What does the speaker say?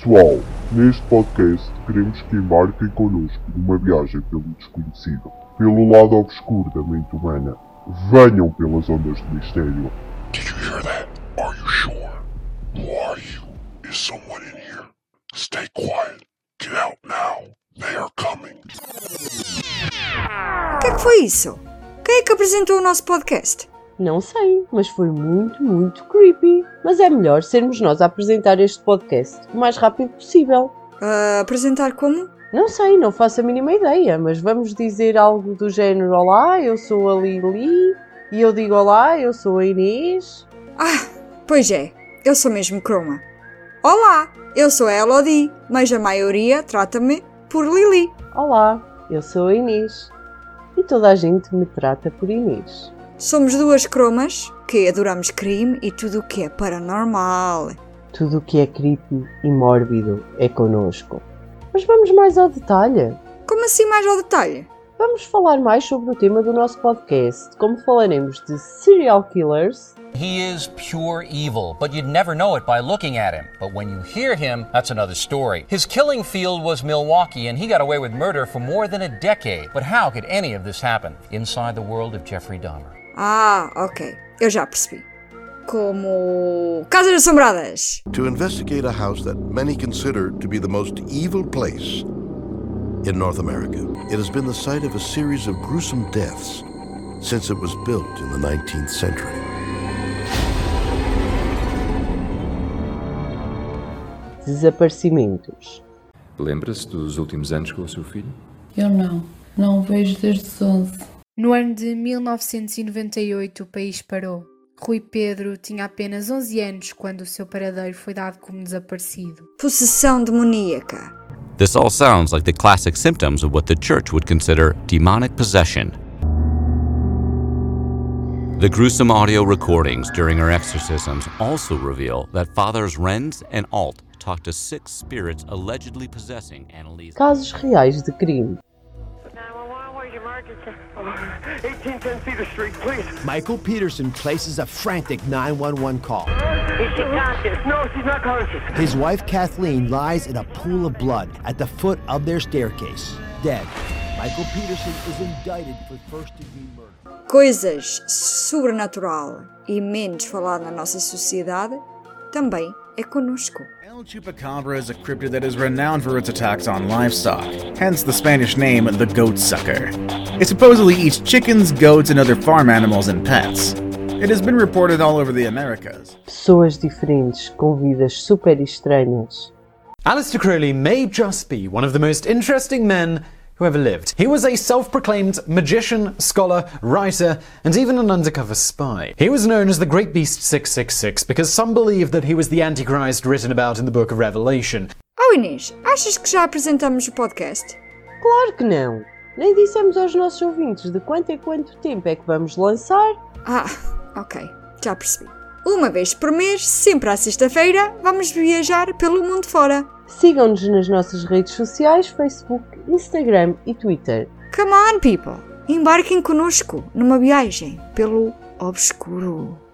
Pessoal, neste podcast queremos que embarquem connosco numa viagem pelo desconhecido, pelo lado obscuro da mente humana. Venham pelas ondas do mistério. Did you hear that? Are you sure? Who are you? Is someone in here? Stay quiet. Get out now. They are coming. O que é que foi isso? Quem é que apresentou o nosso podcast? Não sei, mas foi muito, muito creepy. Mas é melhor sermos nós a apresentar este podcast o mais rápido possível. Ah, apresentar como? Não sei, não faço a mínima ideia, mas vamos dizer algo do género: Olá, eu sou a Lili. E eu digo: Olá, eu sou a Inês. Ah, pois é, eu sou mesmo Croma. Olá, eu sou a Elodie, mas a maioria trata-me por Lili. Olá, eu sou a Inês. E toda a gente me trata por Inês. Somos duas cromas que adoramos crime e tudo o que é paranormal. Tudo o que é creepy e mórbido é connosco. Mas vamos mais ao detalhe. Como assim mais ao detalhe? Vamos falar mais sobre o tema do nosso podcast, como falaremos de serial killers, He is pure evil, but you'd never know it by looking at him. But when you hear him, that's another story. His killing field was Milwaukee, and he got away with murder for more than a decade. But how could any of this happen inside the world of Jeffrey Dahmer? Ah, ok, eu já percebi. Como Casas Assombradas. To investigate a house that many consider to be the most evil place in North America, it has been the site of a series of gruesome deaths since it was built in the 19th century. desaparecimentos. Lembra-se dos últimos anos com o seu filho? Eu não. Não o vejo desde os 11. No ano de 1998, o país parou. Rui Pedro tinha apenas 11 anos quando o seu paradeiro foi dado como desaparecido. Possessão demoníaca. This all sounds like the classic symptoms of what the church would consider demonic possession. The gruesome audio recordings during her exorcisms also reveal that Fathers Renz and Alt talked to six spirits allegedly possessing Annalise. Casos reais de crime. 911, where's your emergency? 1810 Cedar Street, please. Michael Peterson places a frantic 911 call. Is she conscious? No, she's not conscious. His wife Kathleen lies in a pool of blood at the foot of their staircase, dead. Michael Peterson is indicted for first degree murder. Coisas sobrenatural e menos falado na nossa sociedade também é conosco. El Chupacabra is a cryptid that is renowned for its attacks on livestock, hence the Spanish name the goat sucker. It supposedly eats chickens, goats, and other farm animals and pets. It has been reported all over the Americas. Pessoas diferentes com vidas super estranhas. Aleister Crowley may just be one of the most interesting men who ever lived. He was a self proclaimed magician, scholar, writer, and even an undercover spy. He was known as the Great Beast 666 because some believe that he was the Antichrist written about in the book of Revelation. Oh Inês, achas que já apresentamos o podcast? Claro que não! Nem dissemos aos nossos ouvintes de quanto em quanto tempo é que vamos lançar. Ah, ok, já percebi. Uma vez por mês, sempre à sexta-feira, vamos viajar pelo mundo fora. Sigam-nos nas nossas redes sociais, Facebook, Instagram e Twitter. Come on, people! Embarquem conosco numa viagem pelo obscuro.